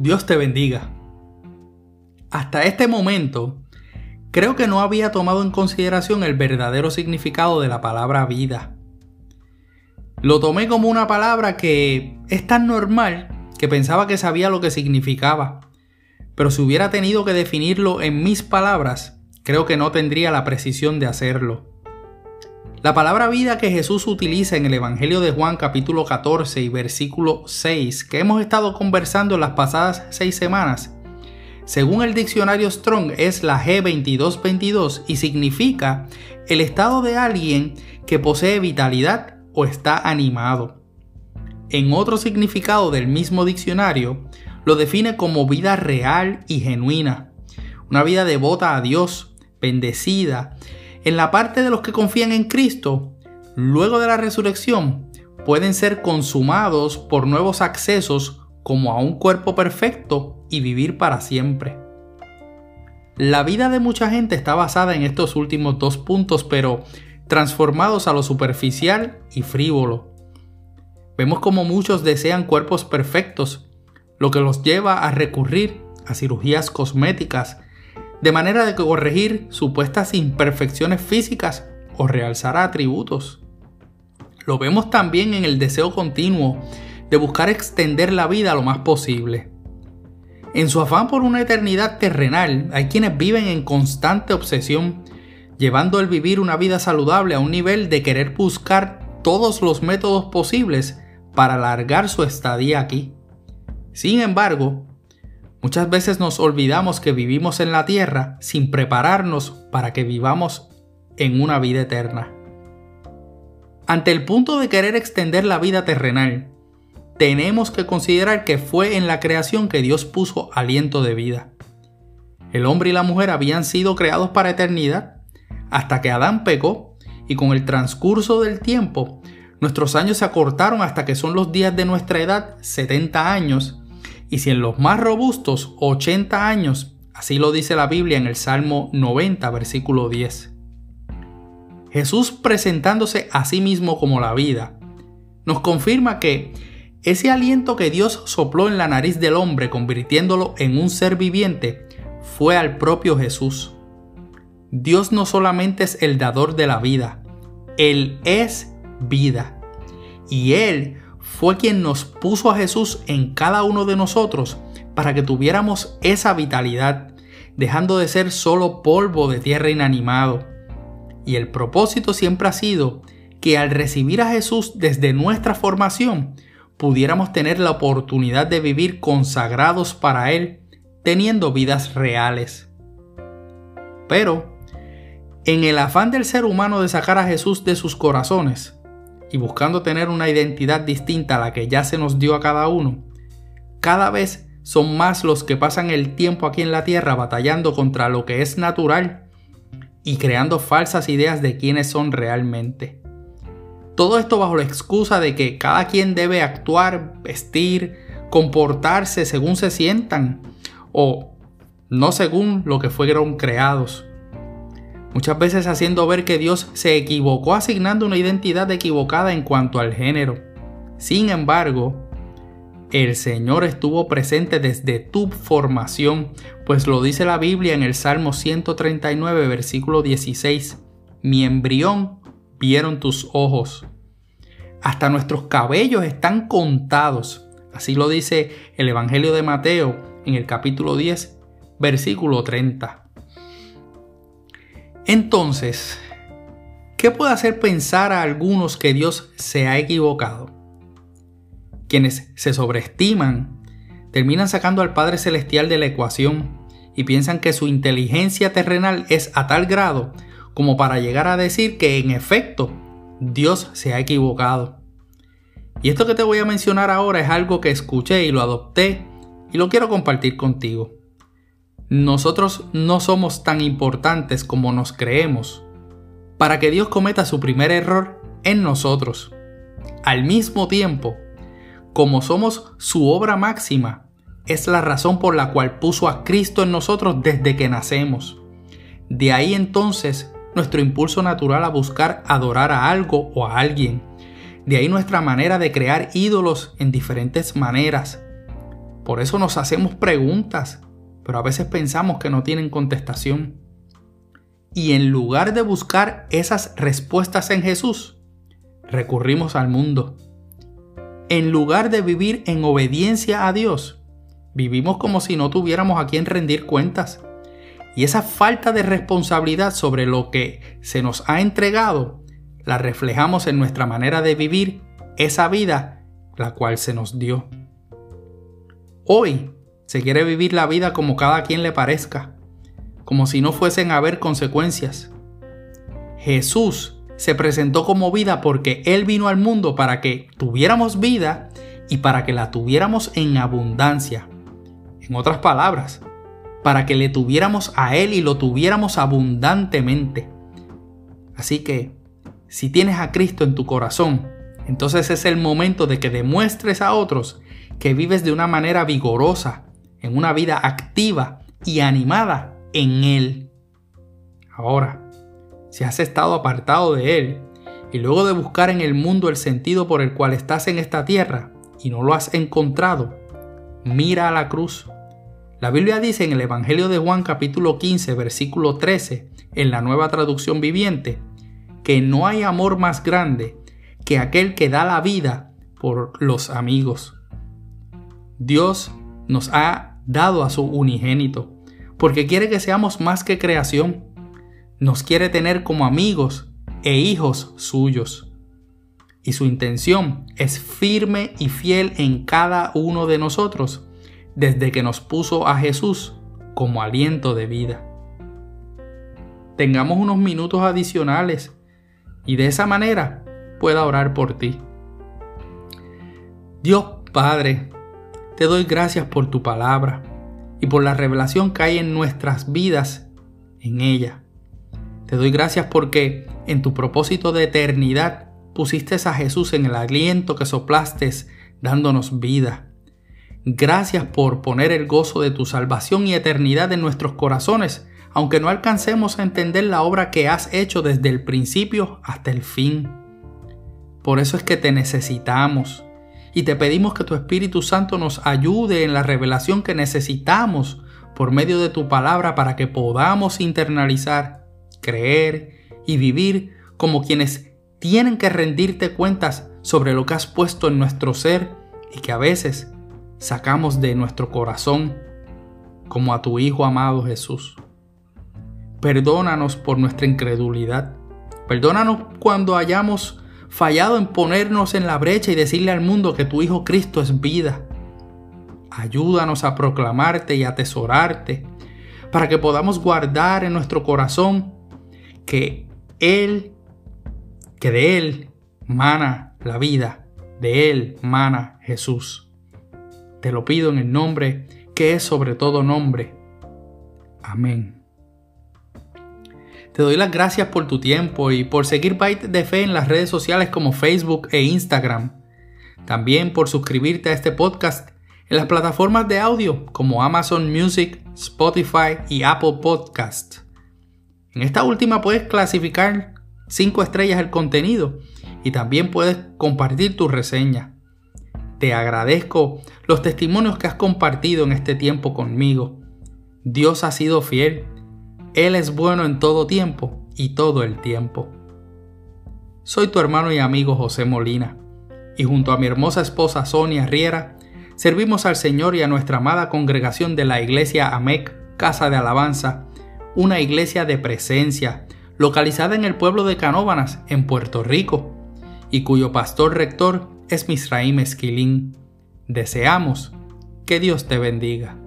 Dios te bendiga. Hasta este momento, creo que no había tomado en consideración el verdadero significado de la palabra vida. Lo tomé como una palabra que es tan normal que pensaba que sabía lo que significaba. Pero si hubiera tenido que definirlo en mis palabras, creo que no tendría la precisión de hacerlo. La palabra vida que Jesús utiliza en el Evangelio de Juan capítulo 14 y versículo 6, que hemos estado conversando en las pasadas seis semanas, según el diccionario Strong es la G2222 y significa el estado de alguien que posee vitalidad o está animado. En otro significado del mismo diccionario, lo define como vida real y genuina, una vida devota a Dios, bendecida, en la parte de los que confían en Cristo, luego de la resurrección, pueden ser consumados por nuevos accesos como a un cuerpo perfecto y vivir para siempre. La vida de mucha gente está basada en estos últimos dos puntos, pero transformados a lo superficial y frívolo. Vemos como muchos desean cuerpos perfectos, lo que los lleva a recurrir a cirugías cosméticas, de manera de corregir supuestas imperfecciones físicas o realzar atributos. Lo vemos también en el deseo continuo de buscar extender la vida lo más posible. En su afán por una eternidad terrenal, hay quienes viven en constante obsesión, llevando el vivir una vida saludable a un nivel de querer buscar todos los métodos posibles para alargar su estadía aquí. Sin embargo, Muchas veces nos olvidamos que vivimos en la tierra sin prepararnos para que vivamos en una vida eterna. Ante el punto de querer extender la vida terrenal, tenemos que considerar que fue en la creación que Dios puso aliento de vida. El hombre y la mujer habían sido creados para eternidad hasta que Adán pecó y con el transcurso del tiempo nuestros años se acortaron hasta que son los días de nuestra edad 70 años y si en los más robustos 80 años, así lo dice la Biblia en el Salmo 90, versículo 10. Jesús presentándose a sí mismo como la vida, nos confirma que ese aliento que Dios sopló en la nariz del hombre convirtiéndolo en un ser viviente fue al propio Jesús. Dios no solamente es el dador de la vida, Él es vida. Y Él fue quien nos puso a Jesús en cada uno de nosotros para que tuviéramos esa vitalidad, dejando de ser solo polvo de tierra inanimado. Y el propósito siempre ha sido que al recibir a Jesús desde nuestra formación, pudiéramos tener la oportunidad de vivir consagrados para Él, teniendo vidas reales. Pero, en el afán del ser humano de sacar a Jesús de sus corazones, y buscando tener una identidad distinta a la que ya se nos dio a cada uno, cada vez son más los que pasan el tiempo aquí en la tierra batallando contra lo que es natural y creando falsas ideas de quiénes son realmente. Todo esto bajo la excusa de que cada quien debe actuar, vestir, comportarse según se sientan o no según lo que fueron creados muchas veces haciendo ver que Dios se equivocó asignando una identidad equivocada en cuanto al género. Sin embargo, el Señor estuvo presente desde tu formación, pues lo dice la Biblia en el Salmo 139, versículo 16. Mi embrión vieron tus ojos. Hasta nuestros cabellos están contados. Así lo dice el Evangelio de Mateo en el capítulo 10, versículo 30. Entonces, ¿qué puede hacer pensar a algunos que Dios se ha equivocado? Quienes se sobreestiman terminan sacando al Padre Celestial de la ecuación y piensan que su inteligencia terrenal es a tal grado como para llegar a decir que en efecto Dios se ha equivocado. Y esto que te voy a mencionar ahora es algo que escuché y lo adopté y lo quiero compartir contigo. Nosotros no somos tan importantes como nos creemos para que Dios cometa su primer error en nosotros. Al mismo tiempo, como somos su obra máxima, es la razón por la cual puso a Cristo en nosotros desde que nacemos. De ahí entonces nuestro impulso natural a buscar adorar a algo o a alguien. De ahí nuestra manera de crear ídolos en diferentes maneras. Por eso nos hacemos preguntas, pero a veces pensamos que no tienen contestación. Y en lugar de buscar esas respuestas en Jesús, recurrimos al mundo. En lugar de vivir en obediencia a Dios, vivimos como si no tuviéramos a quien rendir cuentas. Y esa falta de responsabilidad sobre lo que se nos ha entregado, la reflejamos en nuestra manera de vivir esa vida la cual se nos dio. Hoy se quiere vivir la vida como cada quien le parezca, como si no fuesen a haber consecuencias. Jesús se presentó como vida porque Él vino al mundo para que tuviéramos vida y para que la tuviéramos en abundancia. En otras palabras, para que le tuviéramos a Él y lo tuviéramos abundantemente. Así que, si tienes a Cristo en tu corazón, entonces es el momento de que demuestres a otros que vives de una manera vigorosa, en una vida activa y animada en Él. Ahora, si has estado apartado de Él y luego de buscar en el mundo el sentido por el cual estás en esta tierra y no lo has encontrado, mira a la cruz. La Biblia dice en el Evangelio de Juan capítulo 15 versículo 13 en la nueva traducción viviente que no hay amor más grande que aquel que da la vida por los amigos. Dios nos ha dado a su unigénito, porque quiere que seamos más que creación. Nos quiere tener como amigos e hijos suyos. Y su intención es firme y fiel en cada uno de nosotros, desde que nos puso a Jesús como aliento de vida. Tengamos unos minutos adicionales y de esa manera pueda orar por ti. Dios Padre, te doy gracias por tu palabra y por la revelación que hay en nuestras vidas en ella. Te doy gracias porque en tu propósito de eternidad pusiste a Jesús en el aliento que soplaste dándonos vida. Gracias por poner el gozo de tu salvación y eternidad en nuestros corazones, aunque no alcancemos a entender la obra que has hecho desde el principio hasta el fin. Por eso es que te necesitamos y te pedimos que tu Espíritu Santo nos ayude en la revelación que necesitamos por medio de tu palabra para que podamos internalizar, creer y vivir como quienes tienen que rendirte cuentas sobre lo que has puesto en nuestro ser y que a veces sacamos de nuestro corazón como a tu Hijo amado Jesús. Perdónanos por nuestra incredulidad. Perdónanos cuando hayamos fallado en ponernos en la brecha y decirle al mundo que tu Hijo Cristo es vida. Ayúdanos a proclamarte y atesorarte para que podamos guardar en nuestro corazón que Él, que de Él mana la vida, de Él mana Jesús. Te lo pido en el nombre que es sobre todo nombre. Amén. Te doy las gracias por tu tiempo y por seguir Byte de Fe en las redes sociales como Facebook e Instagram. También por suscribirte a este podcast en las plataformas de audio como Amazon Music, Spotify y Apple Podcast. En esta última puedes clasificar 5 estrellas el contenido y también puedes compartir tu reseña. Te agradezco los testimonios que has compartido en este tiempo conmigo. Dios ha sido fiel él es bueno en todo tiempo y todo el tiempo. Soy tu hermano y amigo José Molina, y junto a mi hermosa esposa Sonia Riera, servimos al Señor y a nuestra amada congregación de la iglesia AMEC, Casa de Alabanza, una iglesia de presencia, localizada en el pueblo de Canóbanas, en Puerto Rico, y cuyo pastor rector es Misraim Esquilín. Deseamos que Dios te bendiga.